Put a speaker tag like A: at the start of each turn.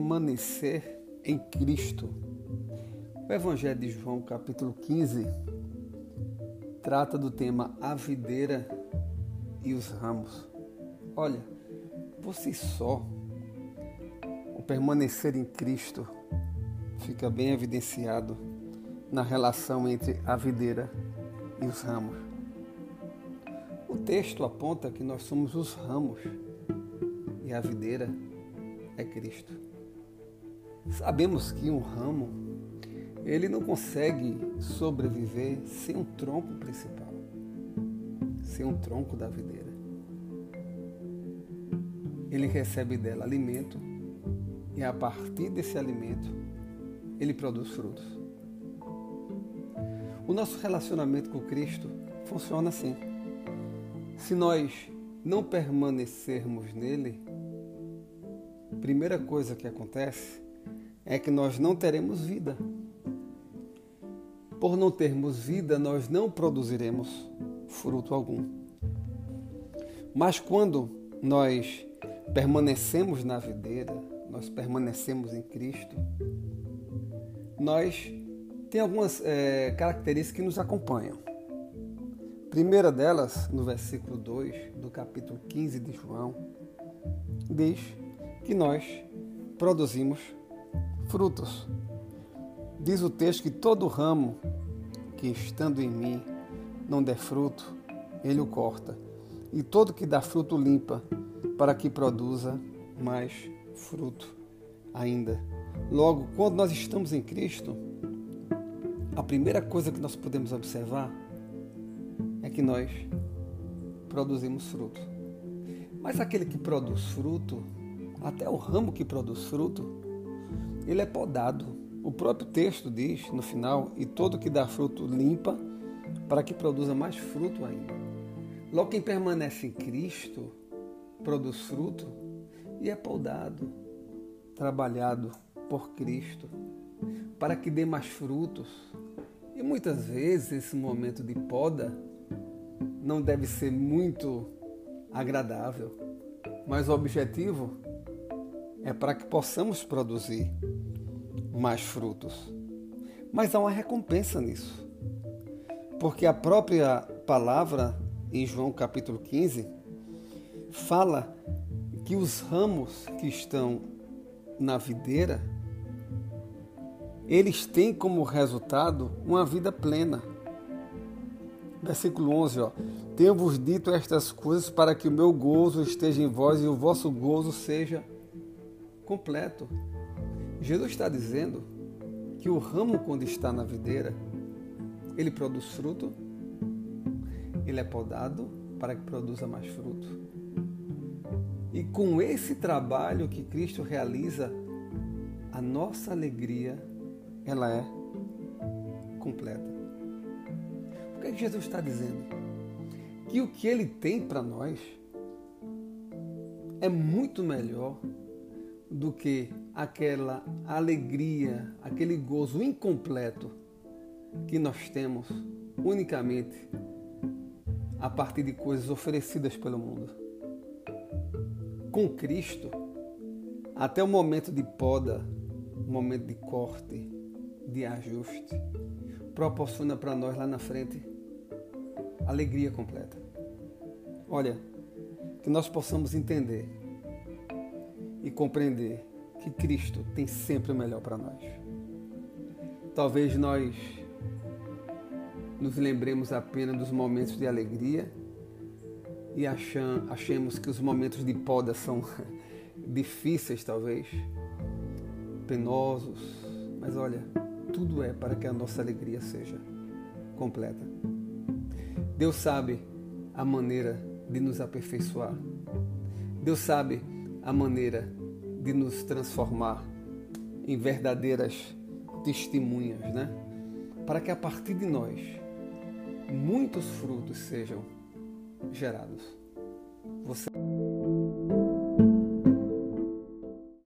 A: permanecer em Cristo. O Evangelho de João, capítulo 15, trata do tema a videira e os ramos. Olha, por si só, o permanecer em Cristo fica bem evidenciado na relação entre a videira e os ramos. O texto aponta que nós somos os ramos e a videira é Cristo. Sabemos que um ramo ele não consegue sobreviver sem um tronco principal, sem um tronco da videira. Ele recebe dela alimento e a partir desse alimento ele produz frutos. O nosso relacionamento com Cristo funciona assim. Se nós não permanecermos nele, primeira coisa que acontece é que nós não teremos vida. Por não termos vida, nós não produziremos fruto algum. Mas quando nós permanecemos na videira, nós permanecemos em Cristo, nós tem algumas é, características que nos acompanham. Primeira delas, no versículo 2 do capítulo 15 de João, diz que nós produzimos frutos. Diz o texto que todo ramo que estando em mim não der fruto, ele o corta, e todo que dá fruto limpa, para que produza mais fruto ainda. Logo, quando nós estamos em Cristo, a primeira coisa que nós podemos observar é que nós produzimos fruto. Mas aquele que produz fruto, até o ramo que produz fruto, ele é podado. O próprio texto diz no final: e todo que dá fruto limpa, para que produza mais fruto ainda. Logo, quem permanece em Cristo produz fruto e é podado, trabalhado por Cristo, para que dê mais frutos. E muitas vezes esse momento de poda não deve ser muito agradável, mas o objetivo é para que possamos produzir mais frutos. Mas há uma recompensa nisso. Porque a própria palavra em João capítulo 15 fala que os ramos que estão na videira eles têm como resultado uma vida plena. Versículo 11, ó. Tenho-vos dito estas coisas para que o meu gozo esteja em vós e o vosso gozo seja completo. Jesus está dizendo que o ramo, quando está na videira, ele produz fruto, ele é podado para que produza mais fruto. E com esse trabalho que Cristo realiza, a nossa alegria ela é completa. O que, é que Jesus está dizendo? Que o que ele tem para nós é muito melhor do que aquela alegria, aquele gozo incompleto que nós temos unicamente a partir de coisas oferecidas pelo mundo. Com Cristo, até o momento de poda, momento de corte, de ajuste, proporciona para nós lá na frente alegria completa. Olha, que nós possamos entender e compreender que Cristo tem sempre o melhor para nós. Talvez nós nos lembremos apenas dos momentos de alegria e achemos que os momentos de poda são difíceis, talvez, penosos, mas olha, tudo é para que a nossa alegria seja completa. Deus sabe a maneira de nos aperfeiçoar. Deus sabe a maneira de nos transformar em verdadeiras testemunhas, né? Para que a partir de nós muitos frutos sejam gerados. Você